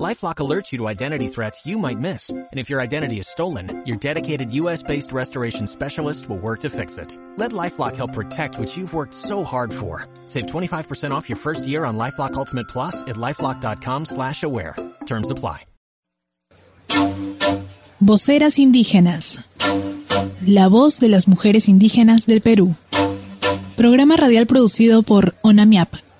LifeLock alerts you to identity threats you might miss. And if your identity is stolen, your dedicated U.S.-based restoration specialist will work to fix it. Let LifeLock help protect what you've worked so hard for. Save 25% off your first year on LifeLock Ultimate Plus at LifeLock.com slash aware. Terms apply. Voceras indígenas. La voz de las mujeres indígenas del Perú. Programa radial producido por ONAMIAP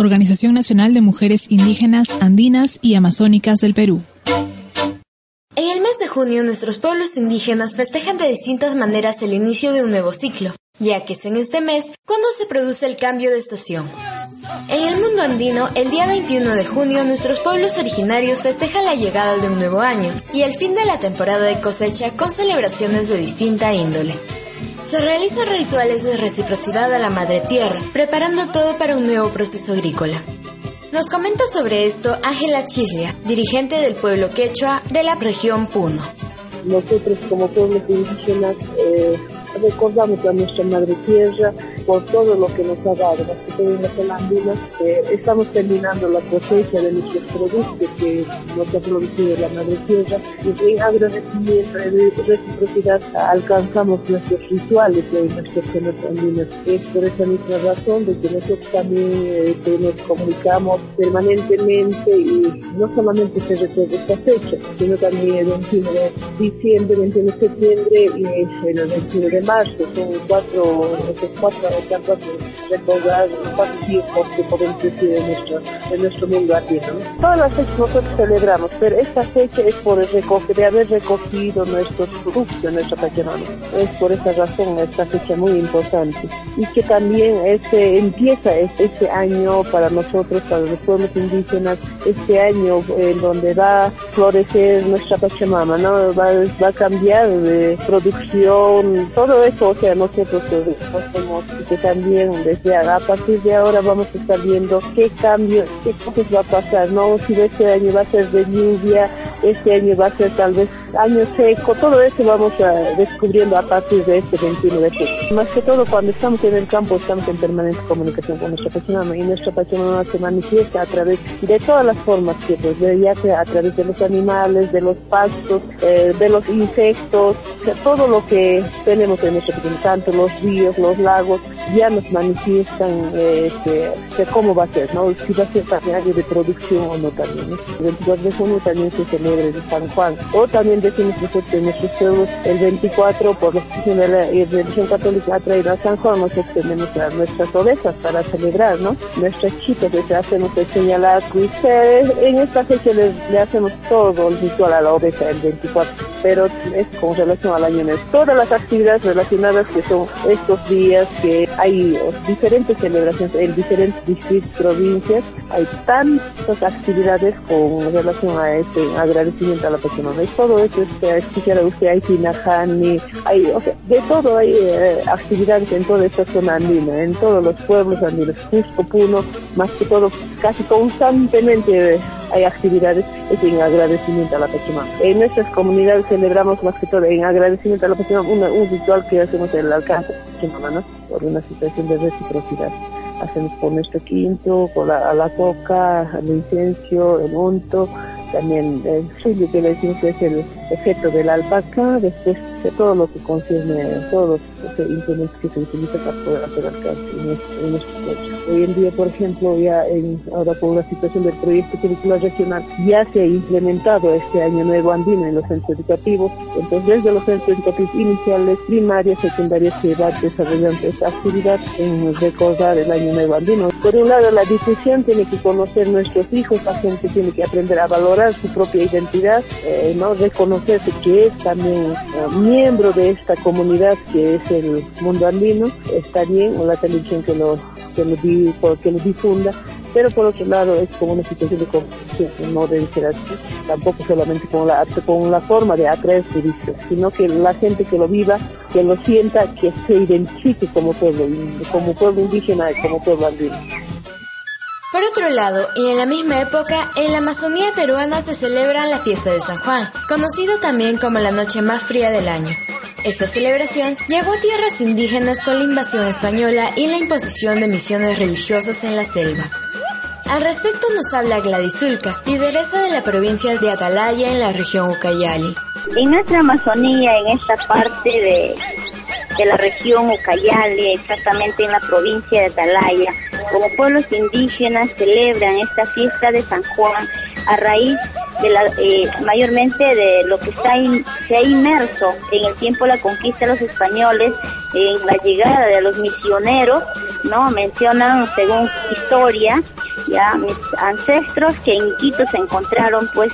Organización Nacional de Mujeres Indígenas, Andinas y Amazónicas del Perú. En el mes de junio nuestros pueblos indígenas festejan de distintas maneras el inicio de un nuevo ciclo, ya que es en este mes cuando se produce el cambio de estación. En el mundo andino, el día 21 de junio nuestros pueblos originarios festejan la llegada de un nuevo año y el fin de la temporada de cosecha con celebraciones de distinta índole. Se realizan rituales de reciprocidad a la Madre Tierra, preparando todo para un nuevo proceso agrícola. Nos comenta sobre esto Ángela Chislia, dirigente del pueblo quechua de la región Puno. Nosotros como pueblos indígenas eh, recordamos a nuestra madre tierra por todo lo que nos ha dado, más que todo estamos terminando la cosecha de nuestros productos que nos ha producido la madre tierra y en agradecimiento y reciprocidad alcanzamos nuestros rituales de nuestros andinos. Es por esa misma razón de que nosotros también eh, nos comunicamos permanentemente y no solamente se recuerda esta fecha, sino también el 21 de diciembre, 21 de septiembre y el 21 de marzo, son cuatro, estos cuatro de recordar cuatro tiempos que podemos decir de nuestro, de nuestro mundo argentino. Todas las fechas nosotros celebramos, pero esta fecha es por el recoger, de haber recogido nuestros productos de nuestra patrimonio. Es por esa razón esta fecha muy importante. Y que también este, empieza este, este año para nosotros, para los pueblos indígenas, este año en donde va a florecer nuestra Pachamama, ¿no? Va, va a cambiar de producción, todo eso, o sea, nosotros hacemos que también desde a partir de ahora vamos a estar viendo qué cambios, qué cosas va a pasar, ¿no? Si este año va a ser de lluvia, este año va a ser tal vez año seco, todo eso vamos a descubriendo a partir de este 21 de julio. Más que todo, cuando estamos en el campo, estamos en permanente comunicación con nuestra persona y nuestra persona se manifiesta a través de todas las formas que, pues, ya sea a través de los animales, de los pastos, eh, de los insectos, todo lo que tenemos en nuestro tanto los ríos, los lagos, ya nos manifiestan este, cómo va a ser, ¿no? Si va a ser también de producción o no también. El 24 de junio también se celebra el San Juan. O también decimos nosotros en nuestros pueblos el 24 por la de la religión católica ha traído a San Juan, nosotros tenemos nuestras ovejas para celebrar, ¿no? Nuestras chicas les hacemos el señalar ustedes en esta fecha le, hacemos todo el ritual a la oveja el 24, pero es con relación al año nuevo. Todas las actividades relacionadas que son estos días que hay diferentes celebraciones en diferentes distritos, provincias, hay tantas actividades con relación a este agradecimiento a la persona. Y todo eso, es, escuchar usted, hay Tinajani, hay, o sea, de todo hay eh, actividades en toda esta zona andina, en todos los pueblos andinos, Cusco, Puno, más que todo, casi constantemente hay actividades es en agradecimiento a la persona. En nuestras comunidades celebramos más que todo en agradecimiento a la persona un ritual que hacemos en el alcance, por una situación de reciprocidad. Hacemos por nuestro quinto, por la, la coca, el incienso, el unto, también el suyo que le decimos que es el efecto de la alpaca, después de todo lo que concierne, todos los instrumentos que se utilizan para poder hacer alcance en, nuestro coche. Hoy en día, por ejemplo, ya en, ahora por la situación del proyecto curricular regional, ya se ha implementado este año nuevo andino en los centros educativos. Entonces, desde los centros educativos iniciales, primarias, secundarias, se va desarrollando esta actividad en recordar el año nuevo andino. Por un lado, la difusión tiene que conocer nuestros hijos, la gente tiene que aprender a valorar su propia identidad, eh, no que es también eh, miembro de esta comunidad que es el mundo andino, está bien, o la televisión que lo, que lo, que lo difunda, pero por otro lado es como una situación de no debe ser así, tampoco solamente con la, con la forma de atraer turistas, sino que la gente que lo viva, que lo sienta, que se identifique como pueblo, como pueblo indígena y como pueblo andino. Otro lado, y en la misma época, en la Amazonía peruana se celebra la fiesta de San Juan, conocido también como la noche más fría del año. Esta celebración llegó a tierras indígenas con la invasión española y la imposición de misiones religiosas en la selva. Al respecto nos habla Gladys Zulca, lideresa de la provincia de Atalaya en la región Ucayali. En nuestra Amazonía, en esta parte de, de la región Ucayali, exactamente en la provincia de Atalaya, como pueblos indígenas celebran esta fiesta de San Juan a raíz de la, eh, mayormente de lo que está se ha inmerso en el tiempo de la conquista de los españoles, en la llegada de los misioneros, ¿no? Mencionan, según historia, ya mis ancestros que en Quito se encontraron pues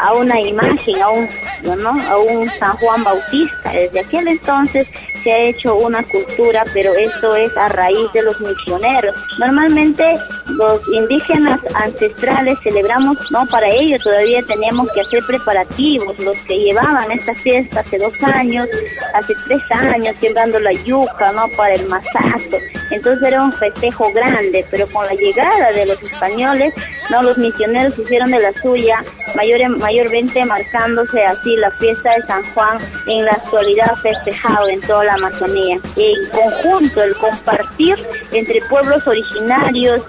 a una imagen, a un, ¿no? a un San Juan Bautista. Desde aquel entonces se ha hecho una cultura, pero esto es a raíz de los misioneros. Normalmente los indígenas ancestrales celebramos, ¿no? Para ello todavía teníamos que hacer preparativos. Los que llevaban esta fiesta hace dos años, hace tres años, sembrando la yuca, ¿no? Para el masazo. Entonces era un festejo grande, pero con la llegada de los españoles, ¿no? Los misioneros hicieron de la suya, mayor, mayormente marcándose así la fiesta de San Juan en la actualidad festejado en toda la Amazonía. En conjunto, el compartir entre pueblos originarios,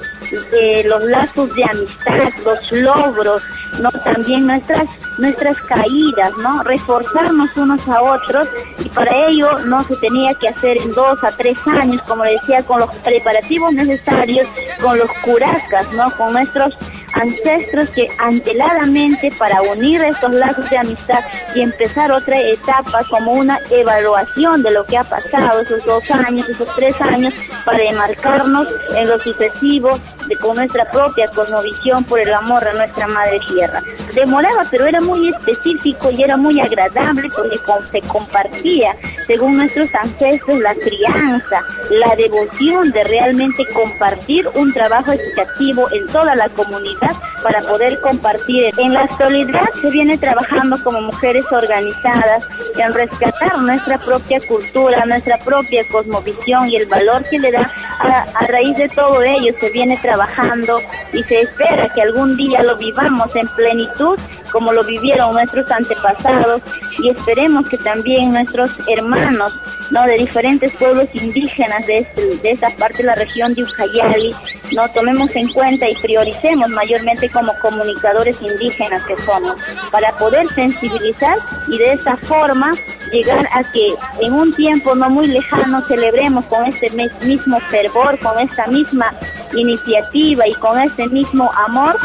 eh, los lazos de amistad, los logros, no también nuestras nuestras caídas, ¿no? Reforzarnos unos a otros y para ello no se tenía que hacer en dos a tres años, como decía, con los preparativos necesarios, con los curacas, ¿no? Con nuestros ancestros que anteladamente para unir estos lazos de amistad y empezar otra etapa como una evaluación de lo que ha pasado esos dos años, esos tres años, para enmarcarnos en lo sucesivo de, con nuestra propia cosmovisión por el amor a nuestra madre tierra. Demoraba, pero era muy específico y era muy agradable porque se compartía, según nuestros ancestros, la crianza, la devoción de realmente compartir un trabajo educativo en toda la comunidad para poder compartir. En la actualidad se viene trabajando como mujeres organizadas en rescatar nuestra propia cultura, nuestra propia cosmovisión y el valor que le da a, a raíz de todo ello se viene trabajando y se espera que algún día lo vivamos en plenitud como lo vivieron nuestros antepasados y esperemos que también nuestros no de diferentes pueblos indígenas de, este, esta parte de la región de Ucayali no tomemos en cuenta y prioricemos mayormente como comunicadores indígenas que somos para poder sensibilizar y de esa forma llegar a que en un tiempo no muy lejano celebremos con este mismo fervor, con esta misma iniciativa y con este mismo amor.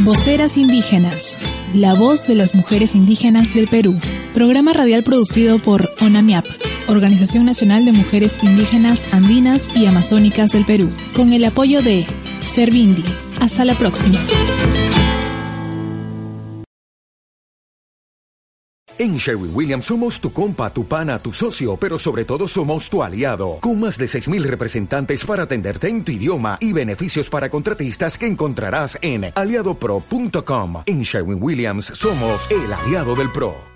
Voceras indígenas. La voz de las mujeres indígenas del Perú. Programa radial producido por ONAMIAP, Organización Nacional de Mujeres Indígenas Andinas y Amazónicas del Perú, con el apoyo de Servindi. Hasta la próxima. En Sherwin Williams somos tu compa, tu pana, tu socio, pero sobre todo somos tu aliado, con más de 6.000 representantes para atenderte en tu idioma y beneficios para contratistas que encontrarás en aliadopro.com. En Sherwin Williams somos el aliado del PRO.